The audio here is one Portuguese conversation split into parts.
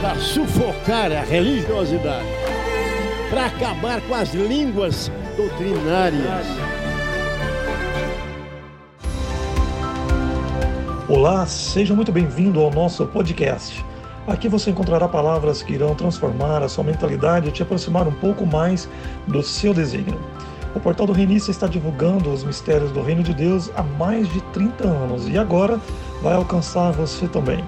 para sufocar a religiosidade, para acabar com as línguas doutrinárias. Olá, seja muito bem-vindo ao nosso podcast. Aqui você encontrará palavras que irão transformar a sua mentalidade e te aproximar um pouco mais do seu desígnio. O portal do Reinício está divulgando os mistérios do Reino de Deus há mais de 30 anos e agora vai alcançar você também.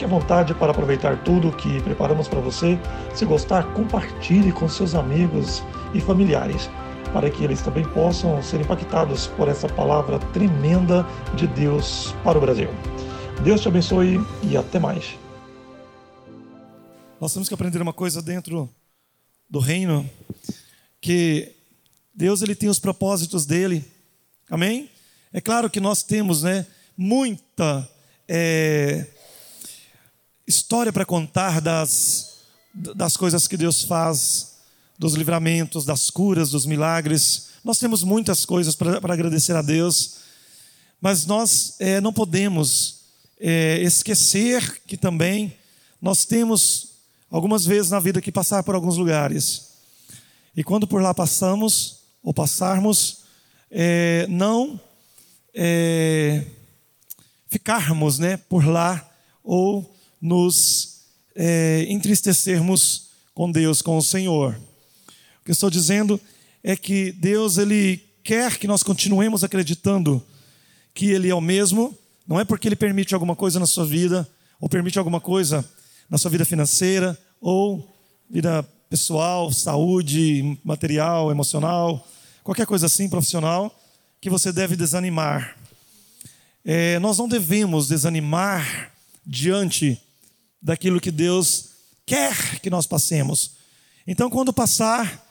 Fique à vontade para aproveitar tudo que preparamos para você. Se gostar, compartilhe com seus amigos e familiares, para que eles também possam ser impactados por essa palavra tremenda de Deus para o Brasil. Deus te abençoe e até mais. Nós temos que aprender uma coisa dentro do reino, que Deus ele tem os propósitos dele. Amém? É claro que nós temos, né, muita é, história para contar das, das coisas que Deus faz, dos livramentos, das curas, dos milagres. Nós temos muitas coisas para agradecer a Deus, mas nós é, não podemos é, esquecer que também nós temos algumas vezes na vida que passar por alguns lugares. E quando por lá passamos, ou passarmos, é, não ficarmos né, por lá ou nos é, entristecermos com Deus, com o Senhor. O que eu estou dizendo é que Deus ele quer que nós continuemos acreditando que Ele é o mesmo, não é porque Ele permite alguma coisa na sua vida, ou permite alguma coisa na sua vida financeira, ou vida pessoal, saúde, material, emocional, qualquer coisa assim, profissional, que você deve desanimar. É, nós não devemos desanimar diante daquilo que Deus quer que nós passemos. Então, quando passar,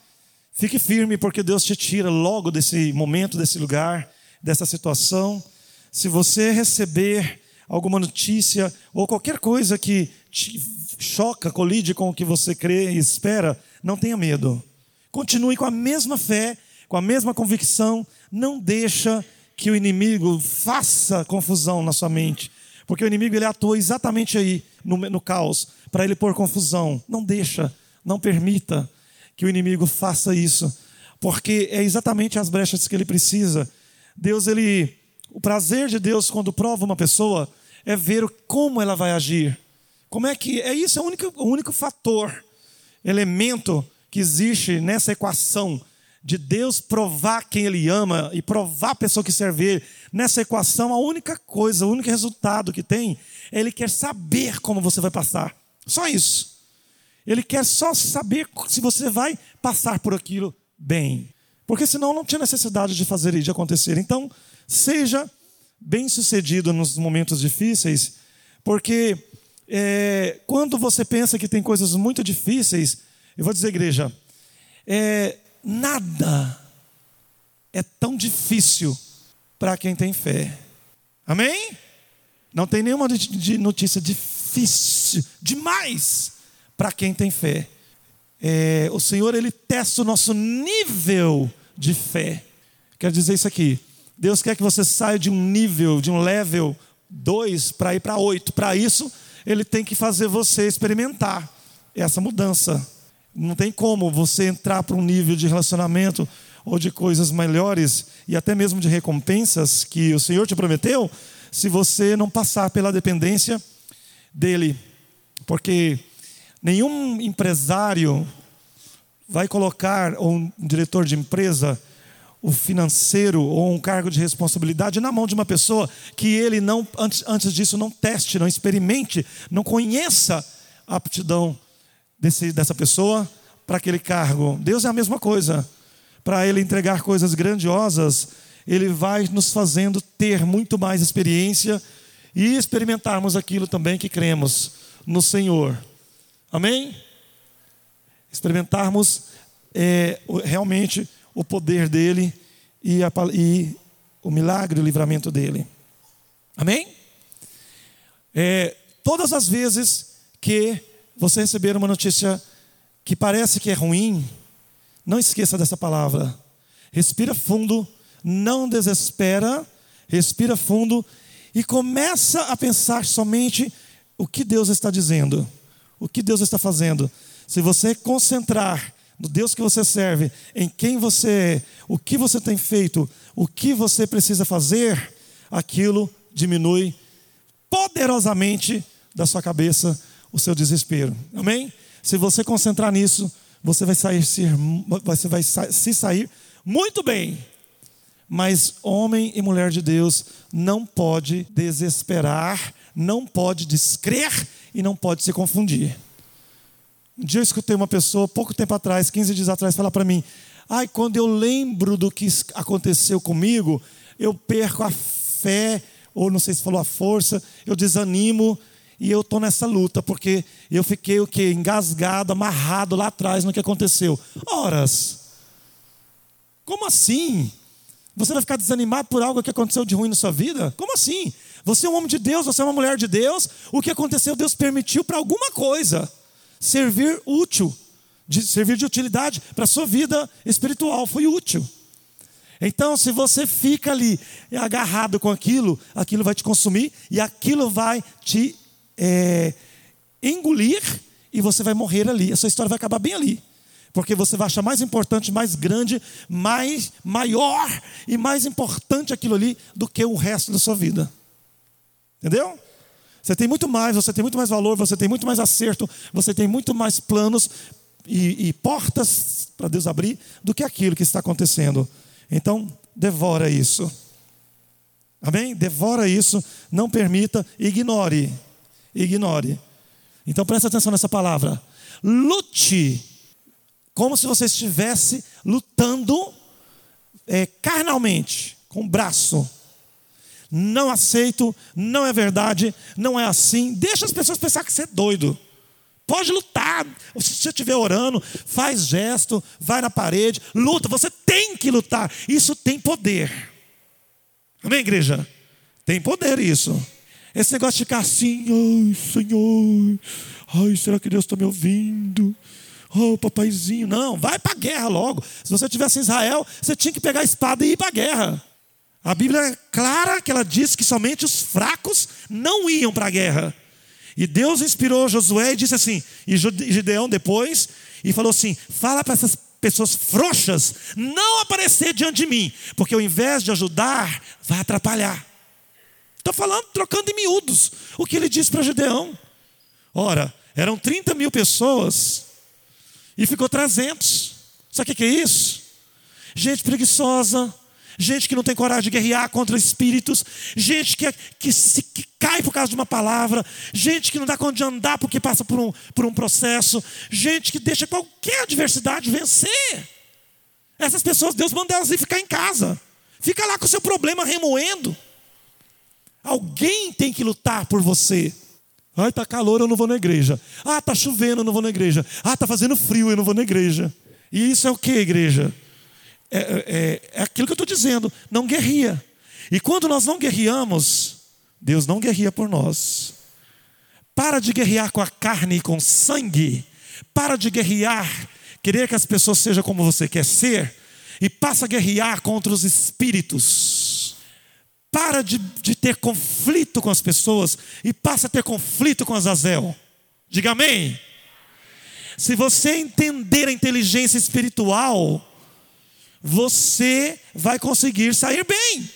fique firme, porque Deus te tira logo desse momento, desse lugar, dessa situação. Se você receber alguma notícia ou qualquer coisa que te choca, colide com o que você crê e espera, não tenha medo. Continue com a mesma fé, com a mesma convicção, não deixa que o inimigo faça confusão na sua mente. Porque o inimigo ele atua exatamente aí, no, no caos, para ele pôr confusão. Não deixa, não permita que o inimigo faça isso. Porque é exatamente as brechas que ele precisa. Deus, ele. O prazer de Deus quando prova uma pessoa é ver como ela vai agir. Como é que. É isso, é o único, o único fator, elemento que existe nessa equação de Deus provar quem Ele ama e provar a pessoa que serve nessa equação, a única coisa, o único resultado que tem é Ele quer saber como você vai passar. Só isso. Ele quer só saber se você vai passar por aquilo bem. Porque senão não tinha necessidade de fazer e de acontecer. Então, seja bem sucedido nos momentos difíceis, porque é, quando você pensa que tem coisas muito difíceis, eu vou dizer, igreja, é, nada é tão difícil para quem tem fé. Amém? Não tem nenhuma notícia difícil demais para quem tem fé. É, o Senhor ele testa o nosso nível de fé. Quer dizer isso aqui. Deus quer que você saia de um nível, de um level 2 para ir para 8. Para isso, Ele tem que fazer você experimentar essa mudança. Não tem como você entrar para um nível de relacionamento ou de coisas melhores e até mesmo de recompensas que o Senhor te prometeu, se você não passar pela dependência dele. Porque nenhum empresário vai colocar, ou um diretor de empresa, o financeiro ou um cargo de responsabilidade na mão de uma pessoa que ele não, antes, antes disso, não teste, não experimente, não conheça a aptidão desse, dessa pessoa para aquele cargo. Deus é a mesma coisa. Para Ele entregar coisas grandiosas, Ele vai nos fazendo ter muito mais experiência e experimentarmos aquilo também que cremos no Senhor. Amém? Experimentarmos é, realmente o poder dele e, a, e, o milagre, o livramento dele. Amém? É, todas as vezes que você receber uma notícia que parece que é ruim, não esqueça dessa palavra. Respira fundo, não desespera, respira fundo e começa a pensar somente o que Deus está dizendo, o que Deus está fazendo. Se você concentrar no Deus que você serve, em quem você é, o que você tem feito, o que você precisa fazer, aquilo diminui poderosamente da sua cabeça o seu desespero. Amém? Se você concentrar nisso, você vai sair você vai se sair muito bem. Mas homem e mulher de Deus não pode desesperar, não pode descrer e não pode se confundir. Um dia eu escutei uma pessoa, pouco tempo atrás, 15 dias atrás, falar para mim: Ai, quando eu lembro do que aconteceu comigo, eu perco a fé, ou não sei se falou a força, eu desanimo e eu estou nessa luta, porque eu fiquei o quê? Engasgado, amarrado lá atrás no que aconteceu. Horas. Como assim? Você vai ficar desanimado por algo que aconteceu de ruim na sua vida? Como assim? Você é um homem de Deus, você é uma mulher de Deus. O que aconteceu, Deus permitiu para alguma coisa servir útil, de servir de utilidade para a sua vida espiritual. Foi útil. Então, se você fica ali agarrado com aquilo, aquilo vai te consumir e aquilo vai te é, engolir e você vai morrer ali. A sua história vai acabar bem ali. Porque você vai achar mais importante, mais grande, mais maior e mais importante aquilo ali do que o resto da sua vida. Entendeu? Você tem muito mais, você tem muito mais valor, você tem muito mais acerto, você tem muito mais planos e, e portas para Deus abrir do que aquilo que está acontecendo. Então, devora isso. Amém? Devora isso, não permita, ignore ignore. Então preste atenção nessa palavra. Lute, como se você estivesse lutando é, carnalmente, com o braço. Não aceito, não é verdade, não é assim. Deixa as pessoas pensar que você é doido. Pode lutar. Se você estiver orando, faz gesto, vai na parede, luta. Você tem que lutar. Isso tem poder. Amém, igreja? Tem poder isso. Esse negócio de ficar assim, ai Senhor, ai, será que Deus está me ouvindo? Oh, papaizinho, não, vai para a guerra logo. Se você tivesse em Israel, você tinha que pegar a espada e ir para a guerra. A Bíblia é clara que ela diz que somente os fracos não iam para a guerra. E Deus inspirou Josué e disse assim, e Gideão depois, e falou assim: fala para essas pessoas frouxas não aparecer diante de mim, porque ao invés de ajudar, vai atrapalhar. Estou falando, trocando em miúdos, o que ele disse para Gideão. Ora, eram 30 mil pessoas e ficou 300. Sabe o que é isso? Gente preguiçosa, gente que não tem coragem de guerrear contra espíritos, gente que, é, que, se, que cai por causa de uma palavra, gente que não dá conta de andar porque passa por um, por um processo, gente que deixa qualquer adversidade vencer. Essas pessoas, Deus manda elas ir ficar em casa. Fica lá com o seu problema remoendo. Alguém tem que lutar por você. Ai, tá calor, eu não vou na igreja. Ah, tá chovendo, eu não vou na igreja. Ah, tá fazendo frio, eu não vou na igreja. E isso é o que, igreja? É, é, é, é aquilo que eu estou dizendo. Não guerria. E quando nós não guerreamos, Deus não guerria por nós. Para de guerrear com a carne e com sangue. Para de guerrear, querer que as pessoas sejam como você quer ser. E passa a guerrear contra os espíritos para de, de ter conflito com as pessoas e passa a ter conflito com Azazel. Diga amém. Se você entender a inteligência espiritual, você vai conseguir sair bem.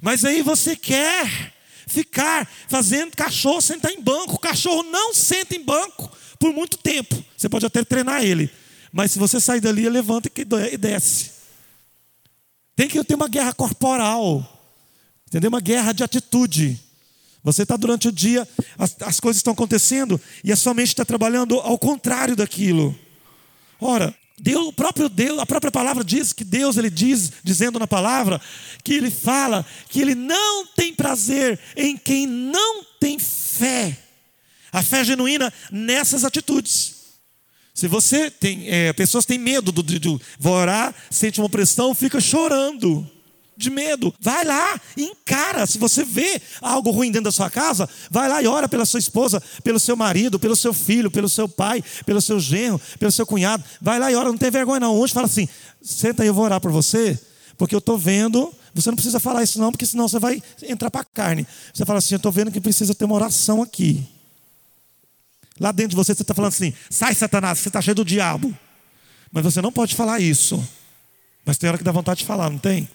Mas aí você quer ficar fazendo cachorro sentar em banco. O cachorro não senta em banco por muito tempo. Você pode até treinar ele. Mas se você sair dali, levanta e desce. Tem que ter uma guerra corporal, entendeu? Uma guerra de atitude. Você está durante o dia, as, as coisas estão acontecendo e a sua mente está trabalhando ao contrário daquilo. Ora, Deus, o próprio Deus, a própria palavra diz que Deus ele diz, dizendo na palavra, que ele fala que ele não tem prazer em quem não tem fé. A fé genuína nessas atitudes. Se você tem, é, pessoas têm medo do, do, do vou orar, sente uma pressão, fica chorando de medo. Vai lá, encara. Se você vê algo ruim dentro da sua casa, vai lá e ora pela sua esposa, pelo seu marido, pelo seu filho, pelo seu pai, pelo seu genro, pelo seu cunhado. Vai lá e ora, não tem vergonha não. Hoje fala assim: senta aí, eu vou orar por você, porque eu estou vendo. Você não precisa falar isso não, porque senão você vai entrar para a carne. Você fala assim: eu estou vendo que precisa ter uma oração aqui. Lá dentro de você, você está falando assim: sai, Satanás, você está cheio do diabo. Mas você não pode falar isso. Mas tem hora que dá vontade de falar, não tem?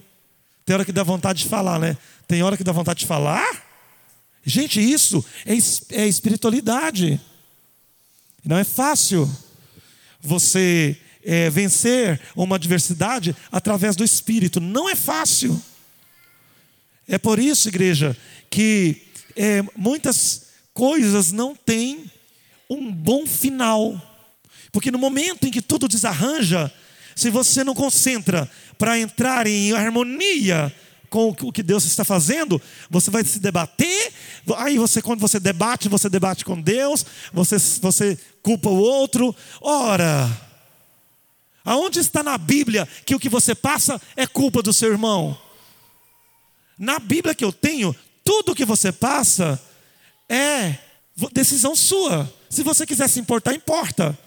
Tem hora que dá vontade de falar, né? Tem hora que dá vontade de falar. Gente, isso é, é espiritualidade. Não é fácil você é, vencer uma adversidade através do Espírito. Não é fácil. É por isso, igreja, que é, muitas coisas não têm um bom final. Porque no momento em que tudo desarranja, se você não concentra para entrar em harmonia com o que Deus está fazendo, você vai se debater. Aí você, quando você debate, você debate com Deus, você, você culpa o outro. Ora, aonde está na Bíblia que o que você passa é culpa do seu irmão? Na Bíblia que eu tenho, tudo que você passa é decisão sua. Se você quiser se importar, importa.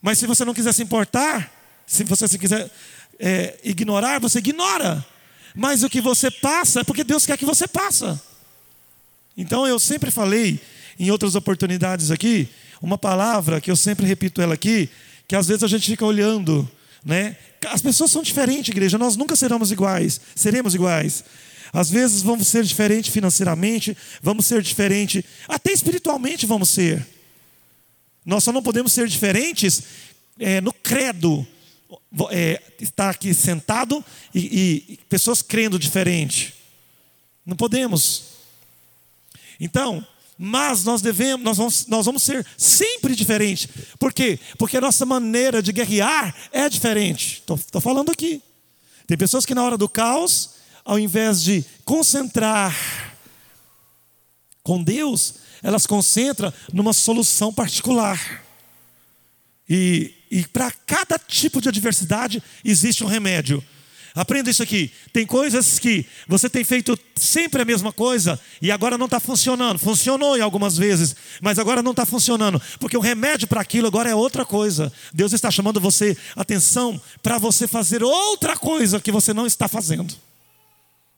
Mas se você não quiser se importar, se você se quiser é, ignorar, você ignora. Mas o que você passa é porque Deus quer que você passa. Então eu sempre falei em outras oportunidades aqui, uma palavra que eu sempre repito ela aqui, que às vezes a gente fica olhando, né? As pessoas são diferentes, igreja, nós nunca seremos iguais, seremos iguais. Às vezes vamos ser diferentes financeiramente, vamos ser diferentes, até espiritualmente vamos ser. Nós só não podemos ser diferentes é, no credo, é, estar aqui sentado e, e pessoas crendo diferente. Não podemos. Então, mas nós devemos, nós vamos, nós vamos ser sempre diferentes. Por quê? Porque a nossa maneira de guerrear é diferente. Estou falando aqui. Tem pessoas que na hora do caos, ao invés de concentrar com Deus, elas concentram numa solução particular. E e para cada tipo de adversidade existe um remédio. Aprenda isso aqui. Tem coisas que você tem feito sempre a mesma coisa e agora não está funcionando. Funcionou em algumas vezes, mas agora não está funcionando. Porque o remédio para aquilo agora é outra coisa. Deus está chamando você atenção para você fazer outra coisa que você não está fazendo.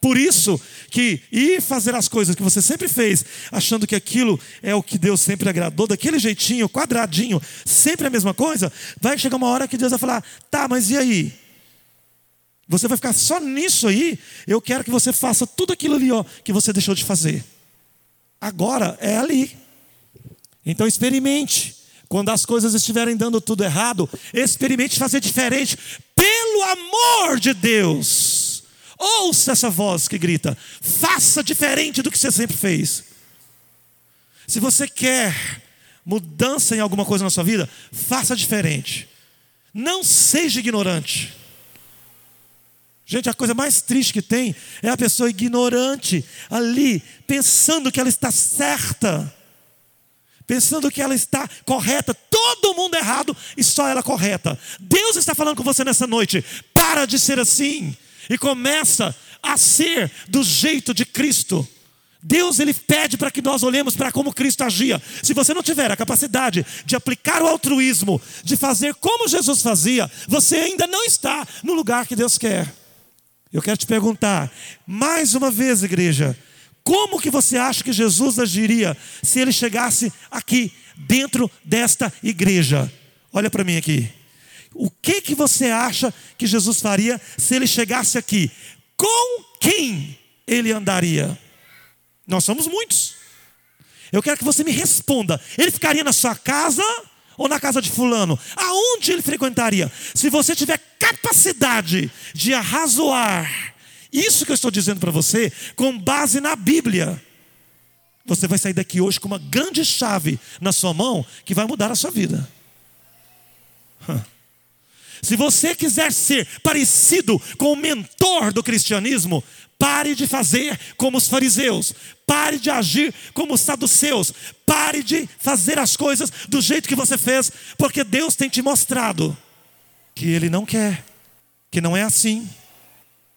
Por isso que ir fazer as coisas que você sempre fez, achando que aquilo é o que Deus sempre agradou, daquele jeitinho, quadradinho, sempre a mesma coisa, vai chegar uma hora que Deus vai falar: tá, mas e aí? Você vai ficar só nisso aí? Eu quero que você faça tudo aquilo ali ó, que você deixou de fazer. Agora é ali. Então experimente. Quando as coisas estiverem dando tudo errado, experimente fazer diferente, pelo amor de Deus. Ouça essa voz que grita: faça diferente do que você sempre fez. Se você quer mudança em alguma coisa na sua vida, faça diferente. Não seja ignorante. Gente, a coisa mais triste que tem é a pessoa ignorante ali, pensando que ela está certa, pensando que ela está correta, todo mundo errado e só ela correta. Deus está falando com você nessa noite. Para de ser assim e começa a ser do jeito de Cristo. Deus ele pede para que nós olhemos para como Cristo agia. Se você não tiver a capacidade de aplicar o altruísmo, de fazer como Jesus fazia, você ainda não está no lugar que Deus quer. Eu quero te perguntar, mais uma vez, igreja, como que você acha que Jesus agiria se ele chegasse aqui dentro desta igreja? Olha para mim aqui. O que que você acha que Jesus faria se ele chegasse aqui? Com quem ele andaria? Nós somos muitos. Eu quero que você me responda. Ele ficaria na sua casa ou na casa de fulano? Aonde ele frequentaria? Se você tiver capacidade de arrazoar isso que eu estou dizendo para você com base na Bíblia, você vai sair daqui hoje com uma grande chave na sua mão que vai mudar a sua vida. Huh. Se você quiser ser parecido com o mentor do cristianismo, Pare de fazer como os fariseus. Pare de agir como os saduceus. Pare de fazer as coisas do jeito que você fez, porque Deus tem te mostrado que Ele não quer, que não é assim.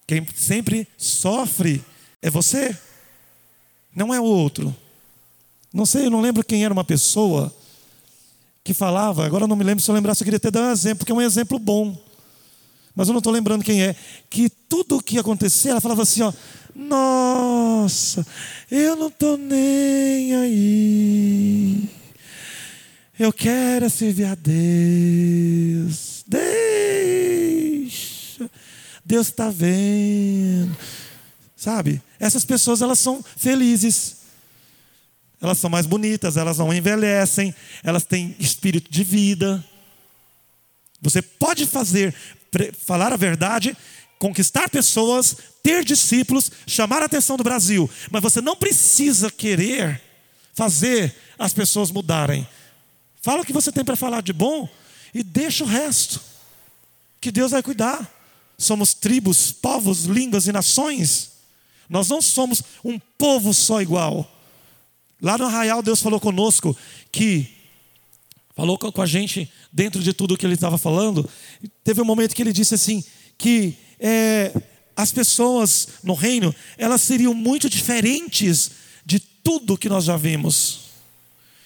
Quem sempre sofre é você, não é o outro. Não sei, eu não lembro quem era uma pessoa que falava, agora eu não me lembro se eu lembrasse, eu queria ter dado um exemplo, porque é um exemplo bom. Mas eu não estou lembrando quem é. Que tudo o que acontecia, ela falava assim: ó, nossa, eu não estou nem aí. Eu quero servir a Deus. Deixa. Deus está vendo. Sabe? Essas pessoas elas são felizes. Elas são mais bonitas, elas não envelhecem, elas têm espírito de vida. Você pode fazer, falar a verdade, conquistar pessoas, ter discípulos, chamar a atenção do Brasil, mas você não precisa querer fazer as pessoas mudarem. Fala o que você tem para falar de bom e deixa o resto, que Deus vai cuidar. Somos tribos, povos, línguas e nações. Nós não somos um povo só igual. Lá no arraial, Deus falou conosco que, falou com a gente dentro de tudo o que ele estava falando. Teve um momento que ele disse assim: que é, as pessoas no reino, elas seriam muito diferentes de tudo que nós já vimos.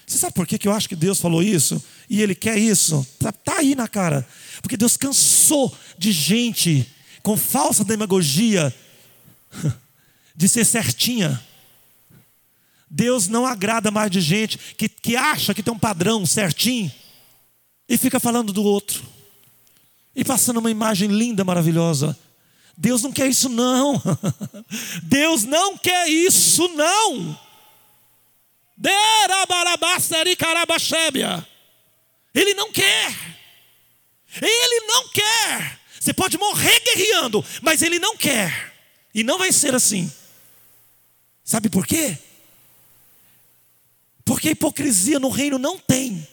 Você sabe por que, que eu acho que Deus falou isso? E Ele quer isso? Está tá aí na cara. Porque Deus cansou de gente com falsa demagogia de ser certinha. Deus não agrada mais de gente que, que acha que tem um padrão certinho e fica falando do outro e passando uma imagem linda, maravilhosa. Deus não quer isso, não. Deus não quer isso, não. Ele não quer. Ele não quer. Você pode morrer guerreando, mas ele não quer. E não vai ser assim. Sabe por quê? Porque hipocrisia no reino não tem.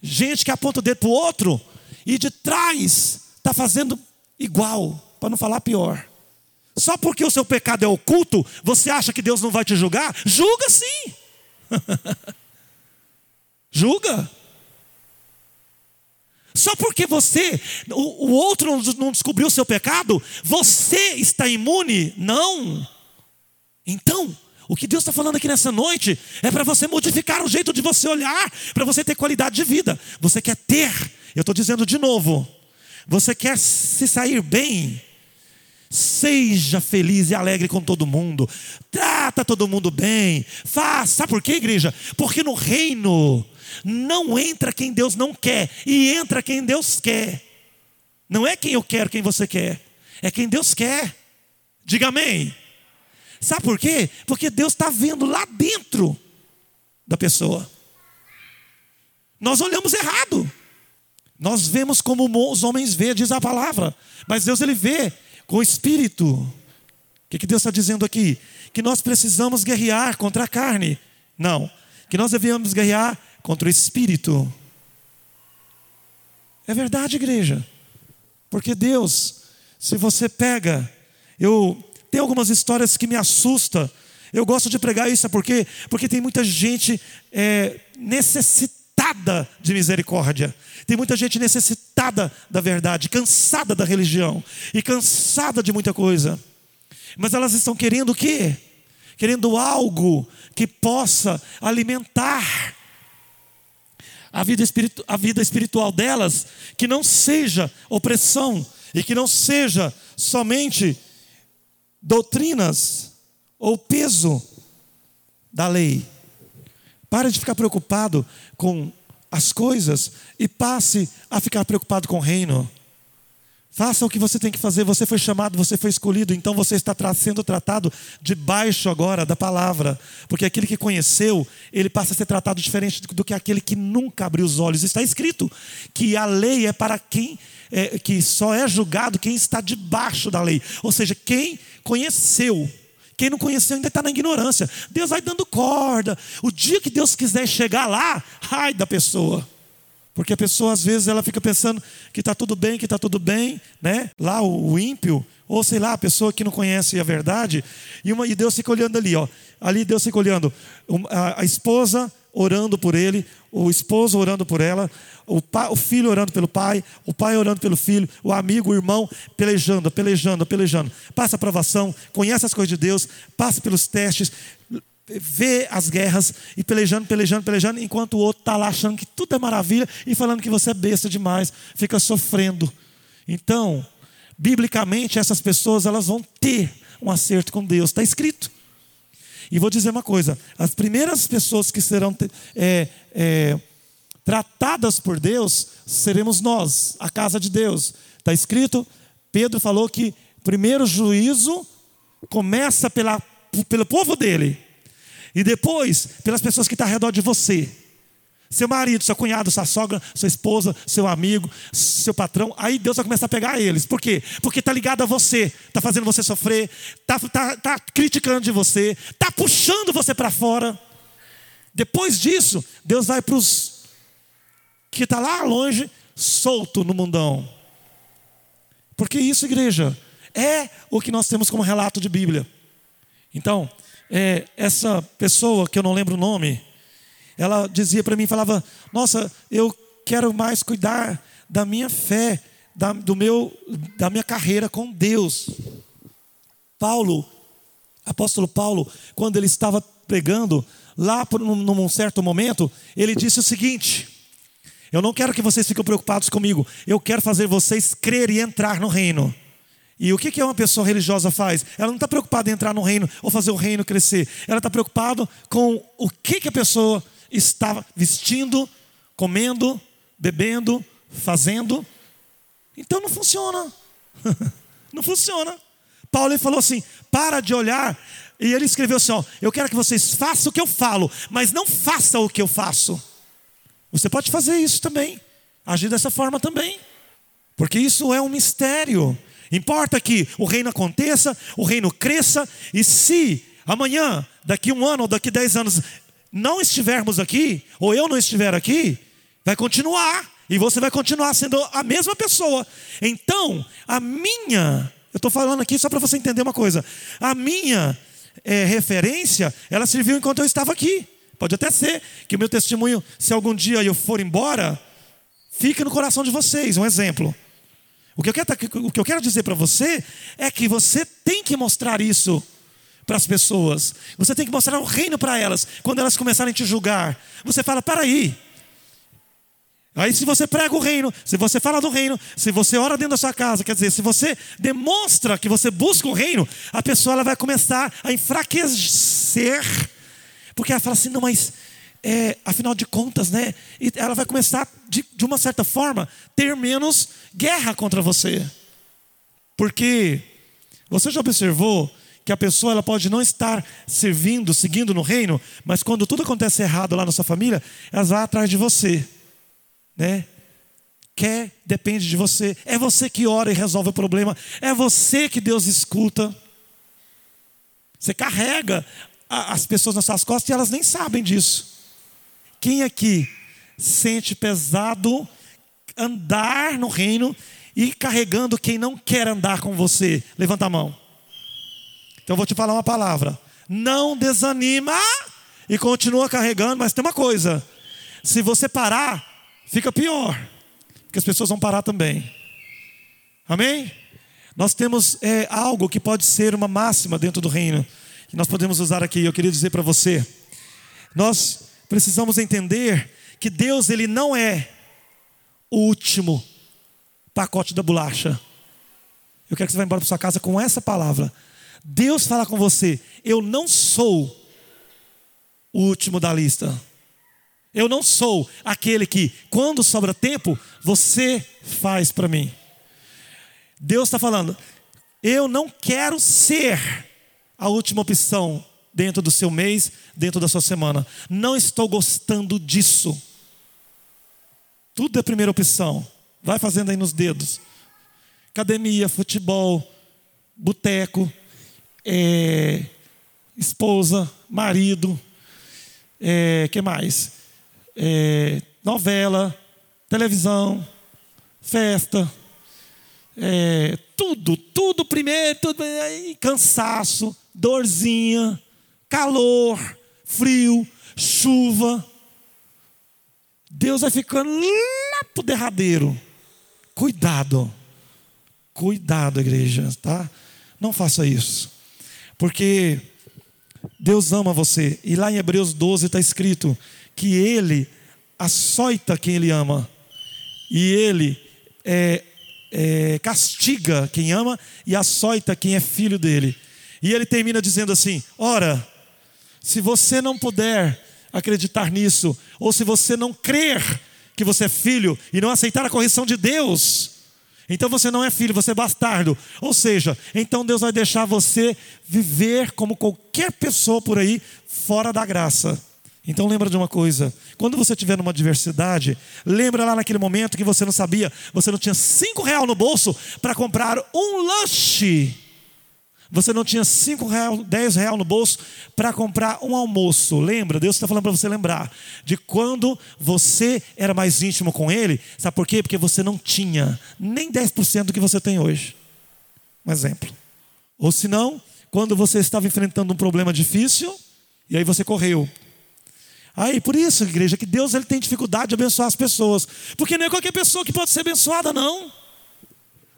Gente que aponta o dedo para o outro e de trás está fazendo igual, para não falar pior. Só porque o seu pecado é oculto, você acha que Deus não vai te julgar? Julga sim. Julga. Só porque você, o, o outro não descobriu o seu pecado, você está imune? Não. Então, o que Deus está falando aqui nessa noite é para você modificar o jeito de você olhar, para você ter qualidade de vida. Você quer ter, eu estou dizendo de novo, você quer se sair bem, seja feliz e alegre com todo mundo, trata todo mundo bem, faça, sabe por quê, igreja? Porque no reino não entra quem Deus não quer, e entra quem Deus quer. Não é quem eu quero, quem você quer, é quem Deus quer. Diga amém. Sabe por quê? Porque Deus está vendo lá dentro da pessoa. Nós olhamos errado. Nós vemos como os homens vê, diz a palavra. Mas Deus ele vê com o espírito. O que, que Deus está dizendo aqui? Que nós precisamos guerrear contra a carne. Não. Que nós devemos guerrear contra o espírito. É verdade, igreja. Porque Deus, se você pega, eu tem algumas histórias que me assustam. Eu gosto de pregar isso, por quê? Porque tem muita gente é, necessitada de misericórdia. Tem muita gente necessitada da verdade, cansada da religião e cansada de muita coisa. Mas elas estão querendo o quê? Querendo algo que possa alimentar a vida, espiritu a vida espiritual delas, que não seja opressão e que não seja somente doutrinas ou peso da lei. Pare de ficar preocupado com as coisas e passe a ficar preocupado com o reino. Faça o que você tem que fazer. Você foi chamado, você foi escolhido, então você está sendo tratado debaixo agora da palavra. Porque aquele que conheceu, ele passa a ser tratado diferente do que aquele que nunca abriu os olhos. Está escrito que a lei é para quem, é, que só é julgado quem está debaixo da lei. Ou seja, quem conheceu. Quem não conheceu ainda está na ignorância. Deus vai dando corda. O dia que Deus quiser chegar lá, ai da pessoa. Porque a pessoa, às vezes, ela fica pensando que está tudo bem, que está tudo bem, né? Lá o, o, ímpio, ou sei lá, a pessoa que não conhece a verdade, e, uma, e Deus fica olhando ali, ó. Ali Deus fica olhando a, a esposa orando por ele, o esposo orando por ela, o, pai, o filho orando pelo pai, o pai orando pelo filho, o amigo, o irmão pelejando, pelejando, pelejando. Passa a aprovação, conhece as coisas de Deus, passa pelos testes, vê as guerras e pelejando, pelejando, pelejando, enquanto o outro está lá achando que tudo é maravilha e falando que você é besta demais, fica sofrendo. Então, biblicamente, essas pessoas elas vão ter um acerto com Deus, está escrito. E vou dizer uma coisa: as primeiras pessoas que serão é, é, tratadas por Deus seremos nós, a casa de Deus. Está escrito, Pedro falou que o primeiro juízo começa pela, pelo povo dele, e depois pelas pessoas que estão ao redor de você. Seu marido, seu cunhado, sua sogra, sua esposa, seu amigo, seu patrão. Aí Deus vai começar a pegar eles. Por quê? Porque está ligado a você, está fazendo você sofrer, está tá, tá criticando de você, está puxando você para fora. Depois disso, Deus vai para os que está lá longe, solto no mundão. Porque isso, igreja, é o que nós temos como relato de Bíblia. Então, é, essa pessoa que eu não lembro o nome, ela dizia para mim, falava: Nossa, eu quero mais cuidar da minha fé, da, do meu, da minha carreira com Deus. Paulo, apóstolo Paulo, quando ele estava pregando, lá por, num, num certo momento, ele disse o seguinte: Eu não quero que vocês fiquem preocupados comigo, eu quero fazer vocês crer e entrar no reino. E o que uma pessoa religiosa faz? Ela não está preocupada em entrar no reino ou fazer o reino crescer. Ela está preocupada com o que a pessoa estava vestindo, comendo, bebendo, fazendo. Então não funciona. não funciona. Paulo falou assim: para de olhar. E ele escreveu assim: ó, eu quero que vocês façam o que eu falo, mas não façam o que eu faço. Você pode fazer isso também, agir dessa forma também, porque isso é um mistério. Importa que o reino aconteça, o reino cresça, e se amanhã, daqui um ano ou daqui dez anos, não estivermos aqui, ou eu não estiver aqui, vai continuar. E você vai continuar sendo a mesma pessoa. Então, a minha, eu estou falando aqui só para você entender uma coisa. A minha é, referência, ela serviu enquanto eu estava aqui. Pode até ser que o meu testemunho, se algum dia eu for embora, fique no coração de vocês. Um exemplo. O que eu quero, o que eu quero dizer para você é que você tem que mostrar isso para as pessoas. Você tem que mostrar o reino para elas. Quando elas começarem a te julgar, você fala: para aí. Aí, se você prega o reino, se você fala do reino, se você ora dentro da sua casa, quer dizer, se você demonstra que você busca o reino, a pessoa ela vai começar a enfraquecer, porque ela fala assim: não, mas é, afinal de contas, né? E ela vai começar, de, de uma certa forma, ter menos guerra contra você. Porque você já observou que a pessoa ela pode não estar servindo, seguindo no reino, mas quando tudo acontece errado lá na sua família, elas vão atrás de você, né? Quer, depende de você. É você que ora e resolve o problema. É você que Deus escuta. Você carrega as pessoas nas suas costas e elas nem sabem disso. Quem aqui sente pesado andar no reino e carregando quem não quer andar com você? Levanta a mão. Então eu vou te falar uma palavra. Não desanima e continua carregando, mas tem uma coisa: se você parar, fica pior, porque as pessoas vão parar também. Amém? Nós temos é, algo que pode ser uma máxima dentro do reino, que nós podemos usar aqui. Eu queria dizer para você: nós precisamos entender que Deus ele não é o último pacote da bolacha. Eu quero que você vá embora para sua casa com essa palavra. Deus fala com você: eu não sou o último da lista. Eu não sou aquele que, quando sobra tempo, você faz para mim. Deus está falando, eu não quero ser a última opção dentro do seu mês, dentro da sua semana. Não estou gostando disso. Tudo é primeira opção. Vai fazendo aí nos dedos. Academia, futebol, boteco, é, esposa, marido, é, que mais? É, novela, televisão, festa, é, tudo, tudo primeiro, tudo, aí, cansaço, dorzinha, calor, frio, chuva. Deus vai ficando lá pro derradeiro. Cuidado. Cuidado, igreja, tá? Não faça isso. Porque Deus ama você. E lá em Hebreus 12 está escrito que Ele açoita quem Ele ama. E Ele é, é, castiga quem ama e açoita quem é filho dele. E ele termina dizendo assim: Ora, se você não puder acreditar nisso, ou se você não crer que você é filho e não aceitar a correção de Deus, então você não é filho, você é bastardo. Ou seja, então Deus vai deixar você viver como qualquer pessoa por aí, fora da graça. Então lembra de uma coisa: quando você estiver numa adversidade, lembra lá naquele momento que você não sabia, você não tinha cinco real no bolso para comprar um lanche. Você não tinha cinco real, dez real no bolso para comprar um almoço. Lembra? Deus está falando para você lembrar de quando você era mais íntimo com Ele. Sabe por quê? Porque você não tinha nem 10% do que você tem hoje. Um exemplo. Ou se não, quando você estava enfrentando um problema difícil e aí você correu. Aí, por isso, igreja, que Deus ele tem dificuldade de abençoar as pessoas. Porque não é qualquer pessoa que pode ser abençoada, não.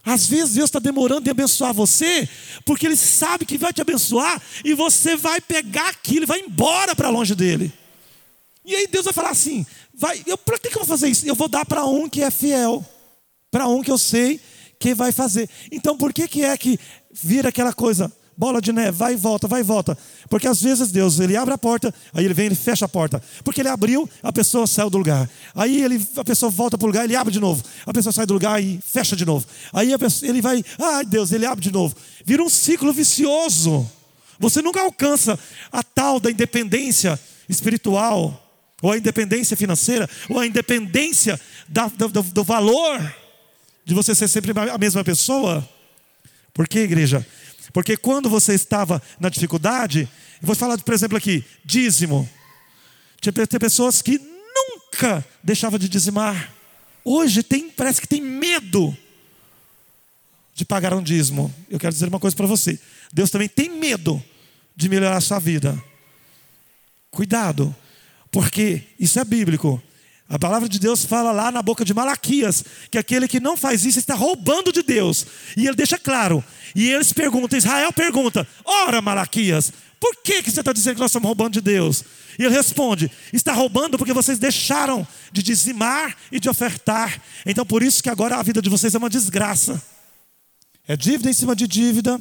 Às vezes Deus está demorando em abençoar você, porque Ele sabe que vai te abençoar e você vai pegar aquilo e vai embora para longe dele. E aí Deus vai falar assim: vai, eu, para que, que eu vou fazer isso? Eu vou dar para um que é fiel, para um que eu sei que vai fazer. Então por que, que é que vira aquela coisa? Bola de neve, vai e volta, vai e volta. Porque às vezes Deus, ele abre a porta, aí ele vem, ele fecha a porta. Porque ele abriu, a pessoa saiu do lugar. Aí ele, a pessoa volta para o lugar, ele abre de novo. A pessoa sai do lugar e fecha de novo. Aí pessoa, ele vai, ai Deus, ele abre de novo. Vira um ciclo vicioso. Você nunca alcança a tal da independência espiritual, ou a independência financeira, ou a independência da, do, do valor de você ser sempre a mesma pessoa. Por que, igreja? Porque quando você estava na dificuldade, vou falar, por exemplo, aqui, dízimo. Tinha pessoas que nunca deixavam de dizimar. Hoje tem, parece que tem medo de pagar um dízimo. Eu quero dizer uma coisa para você. Deus também tem medo de melhorar a sua vida. Cuidado, porque isso é bíblico. A palavra de Deus fala lá na boca de Malaquias que aquele que não faz isso está roubando de Deus. E ele deixa claro. E eles perguntam, Israel pergunta: Ora, Malaquias, por que, que você está dizendo que nós estamos roubando de Deus? E ele responde: Está roubando porque vocês deixaram de dizimar e de ofertar. Então por isso que agora a vida de vocês é uma desgraça. É dívida em cima de dívida,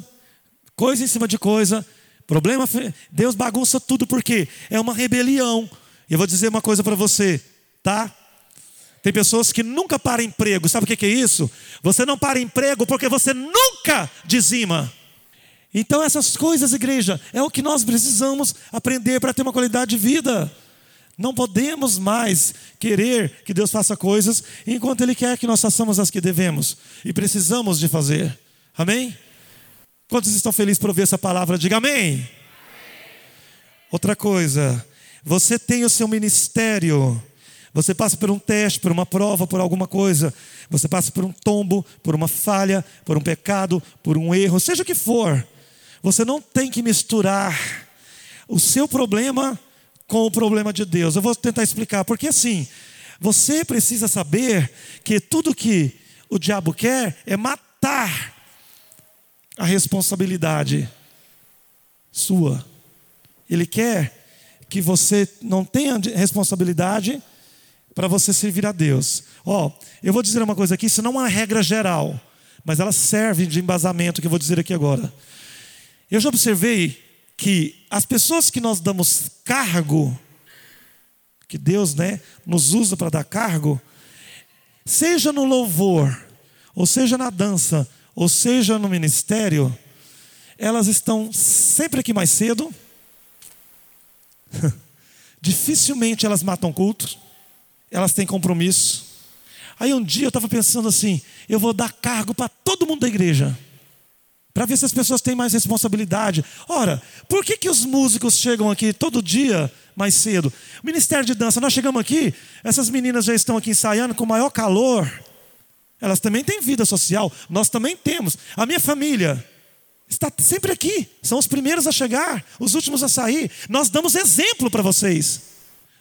coisa em cima de coisa. Problema, Deus bagunça tudo porque é uma rebelião. E eu vou dizer uma coisa para você tá? Tem pessoas que nunca param emprego. Sabe o que é isso? Você não para emprego porque você nunca dizima. Então, essas coisas, igreja, é o que nós precisamos aprender para ter uma qualidade de vida. Não podemos mais querer que Deus faça coisas enquanto Ele quer que nós façamos as que devemos e precisamos de fazer. Amém? Quantos estão felizes por ouvir essa palavra? Diga amém. amém. Outra coisa, você tem o seu ministério você passa por um teste, por uma prova, por alguma coisa. Você passa por um tombo, por uma falha, por um pecado, por um erro, seja o que for. Você não tem que misturar o seu problema com o problema de Deus. Eu vou tentar explicar, porque assim, você precisa saber que tudo que o diabo quer é matar a responsabilidade sua. Ele quer que você não tenha responsabilidade para você servir a Deus. Ó, oh, eu vou dizer uma coisa aqui, isso não é uma regra geral, mas ela serve de embasamento que eu vou dizer aqui agora. Eu já observei que as pessoas que nós damos cargo, que Deus, né, nos usa para dar cargo, seja no louvor, ou seja na dança, ou seja no ministério, elas estão sempre aqui mais cedo. Dificilmente elas matam cultos elas têm compromisso. Aí um dia eu estava pensando assim: eu vou dar cargo para todo mundo da igreja. para ver se as pessoas têm mais responsabilidade. Ora, por que, que os músicos chegam aqui todo dia mais cedo? O Ministério de Dança, nós chegamos aqui, essas meninas já estão aqui ensaiando com maior calor. Elas também têm vida social, nós também temos. A minha família está sempre aqui, são os primeiros a chegar, os últimos a sair. Nós damos exemplo para vocês.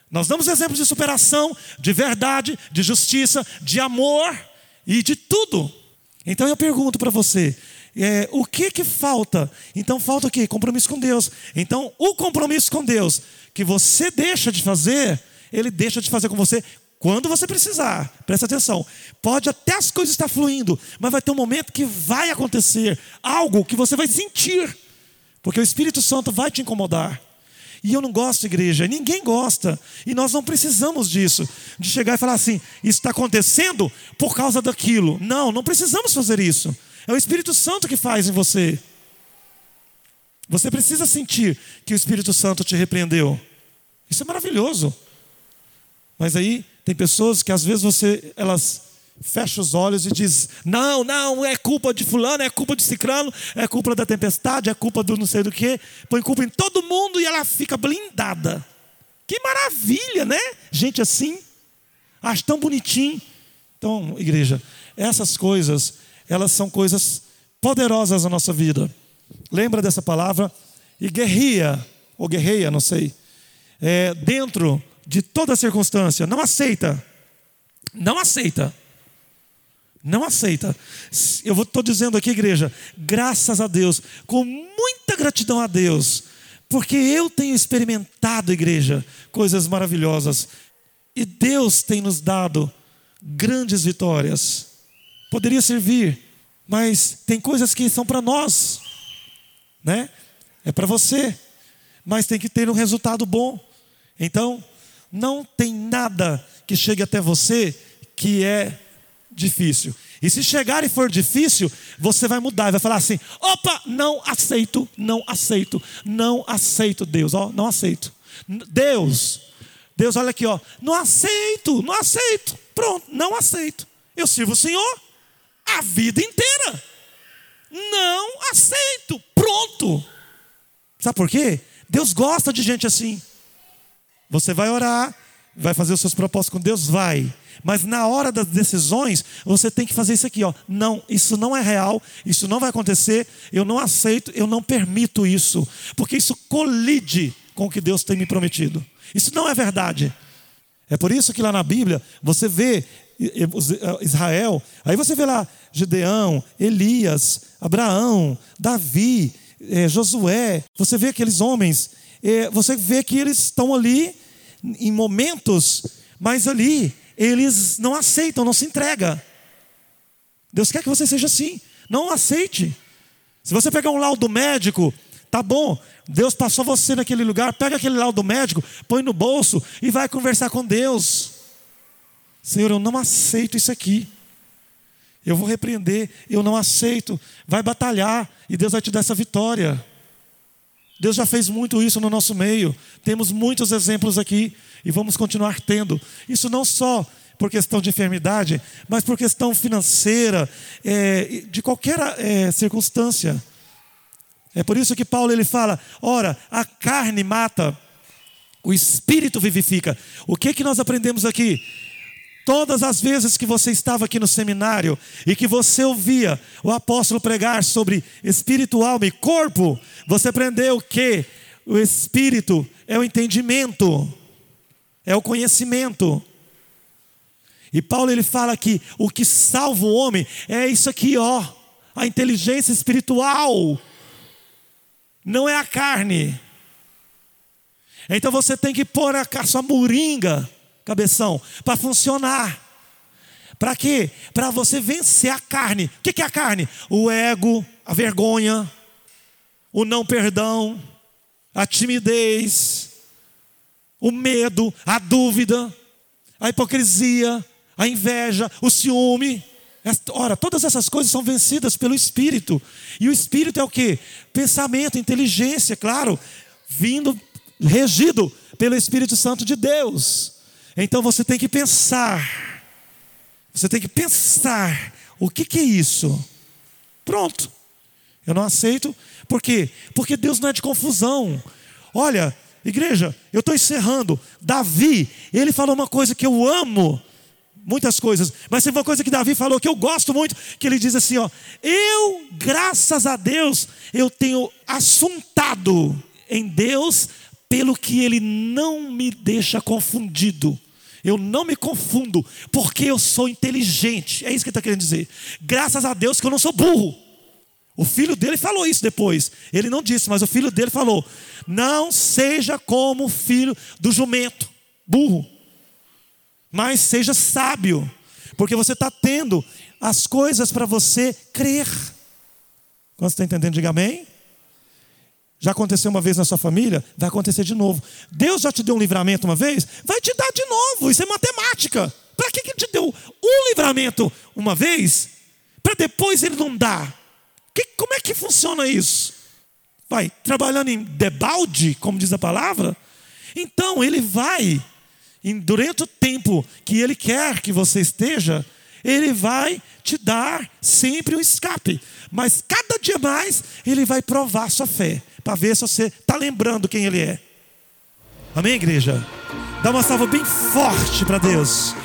Nós damos exemplo de superação, de verdade, de justiça, de amor e de tudo. Então eu pergunto para você, é, o que que falta? Então falta o quê? Compromisso com Deus. Então o compromisso com Deus que você deixa de fazer, Ele deixa de fazer com você quando você precisar. Presta atenção. Pode até as coisas estar fluindo, mas vai ter um momento que vai acontecer algo que você vai sentir, porque o Espírito Santo vai te incomodar. E eu não gosto, igreja, ninguém gosta. E nós não precisamos disso, de chegar e falar assim: isso está acontecendo por causa daquilo. Não, não precisamos fazer isso. É o Espírito Santo que faz em você. Você precisa sentir que o Espírito Santo te repreendeu. Isso é maravilhoso. Mas aí tem pessoas que às vezes você elas fecha os olhos e diz: Não, não, é culpa de fulano, é culpa de ciclano, é culpa da tempestade, é culpa do não sei do que. Põe culpa em todo mundo e ela fica blindada. Que maravilha, né? Gente assim, acho tão bonitinho. Então, igreja, essas coisas, elas são coisas poderosas na nossa vida. Lembra dessa palavra? E guerria, ou guerreia, não sei, é, dentro de toda circunstância, não aceita, não aceita não aceita. Eu estou dizendo aqui, igreja, graças a Deus, com muita gratidão a Deus, porque eu tenho experimentado, igreja, coisas maravilhosas. E Deus tem nos dado grandes vitórias. Poderia servir, mas tem coisas que são para nós, né? É para você, mas tem que ter um resultado bom. Então, não tem nada que chegue até você que é difícil. E se chegar e for difícil, você vai mudar, vai falar assim: opa, não aceito, não aceito, não aceito, Deus, ó, não aceito. Deus, Deus, olha aqui, ó, não aceito, não aceito, pronto, não aceito. Eu sirvo o Senhor a vida inteira. Não aceito, pronto. Sabe por quê? Deus gosta de gente assim. Você vai orar, vai fazer os seus propósitos com Deus? Vai. Mas na hora das decisões, você tem que fazer isso aqui, ó. Não, isso não é real, isso não vai acontecer, eu não aceito, eu não permito isso, porque isso colide com o que Deus tem me prometido. Isso não é verdade. É por isso que lá na Bíblia você vê Israel, aí você vê lá Gedeão, Elias, Abraão, Davi, eh, Josué, você vê aqueles homens, eh, você vê que eles estão ali em momentos, mas ali eles não aceitam, não se entrega. Deus quer que você seja assim. Não aceite. Se você pegar um laudo médico, tá bom. Deus passou você naquele lugar, pega aquele laudo médico, põe no bolso e vai conversar com Deus. Senhor, eu não aceito isso aqui. Eu vou repreender, eu não aceito. Vai batalhar e Deus vai te dar essa vitória. Deus já fez muito isso no nosso meio. Temos muitos exemplos aqui e vamos continuar tendo. Isso não só por questão de enfermidade, mas por questão financeira, é, de qualquer é, circunstância. É por isso que Paulo ele fala: ora, a carne mata, o espírito vivifica. O que que nós aprendemos aqui? Todas as vezes que você estava aqui no seminário e que você ouvia o apóstolo pregar sobre espírito, alma e corpo, você aprendeu que o espírito é o entendimento, é o conhecimento. E Paulo ele fala que o que salva o homem é isso aqui, ó, a inteligência espiritual. Não é a carne. Então você tem que pôr a sua moringa cabeção, para funcionar. Para quê? Para você vencer a carne. O que é a carne? O ego, a vergonha, o não perdão, a timidez, o medo, a dúvida, a hipocrisia, a inveja, o ciúme. Ora, todas essas coisas são vencidas pelo Espírito. E o Espírito é o que? Pensamento, inteligência, claro, vindo, regido pelo Espírito Santo de Deus. Então você tem que pensar. Você tem que pensar: o que, que é isso? Pronto. Eu não aceito. Por quê? Porque Deus não é de confusão. Olha, igreja, eu estou encerrando. Davi, ele falou uma coisa que eu amo. Muitas coisas, mas tem uma coisa que Davi falou que eu gosto muito, que ele diz assim, ó: "Eu, graças a Deus, eu tenho assuntado em Deus pelo que ele não me deixa confundido. Eu não me confundo, porque eu sou inteligente. É isso que ele está querendo dizer. Graças a Deus que eu não sou burro. O filho dele falou isso depois. Ele não disse, mas o filho dele falou: Não seja como o filho do jumento, burro, mas seja sábio, porque você está tendo as coisas para você crer. Quando você está entendendo, diga amém. Já aconteceu uma vez na sua família? Vai acontecer de novo. Deus já te deu um livramento uma vez? Vai te dar de novo. Isso é matemática. Para que, que ele te deu um livramento uma vez? Para depois ele não dar. Que, como é que funciona isso? Vai trabalhando em debalde, como diz a palavra? Então ele vai, durante o tempo que ele quer que você esteja, ele vai te dar sempre um escape. Mas cada dia mais ele vai provar sua fé, para ver se você está lembrando quem ele é. Amém, igreja? Dá uma salva bem forte para Deus.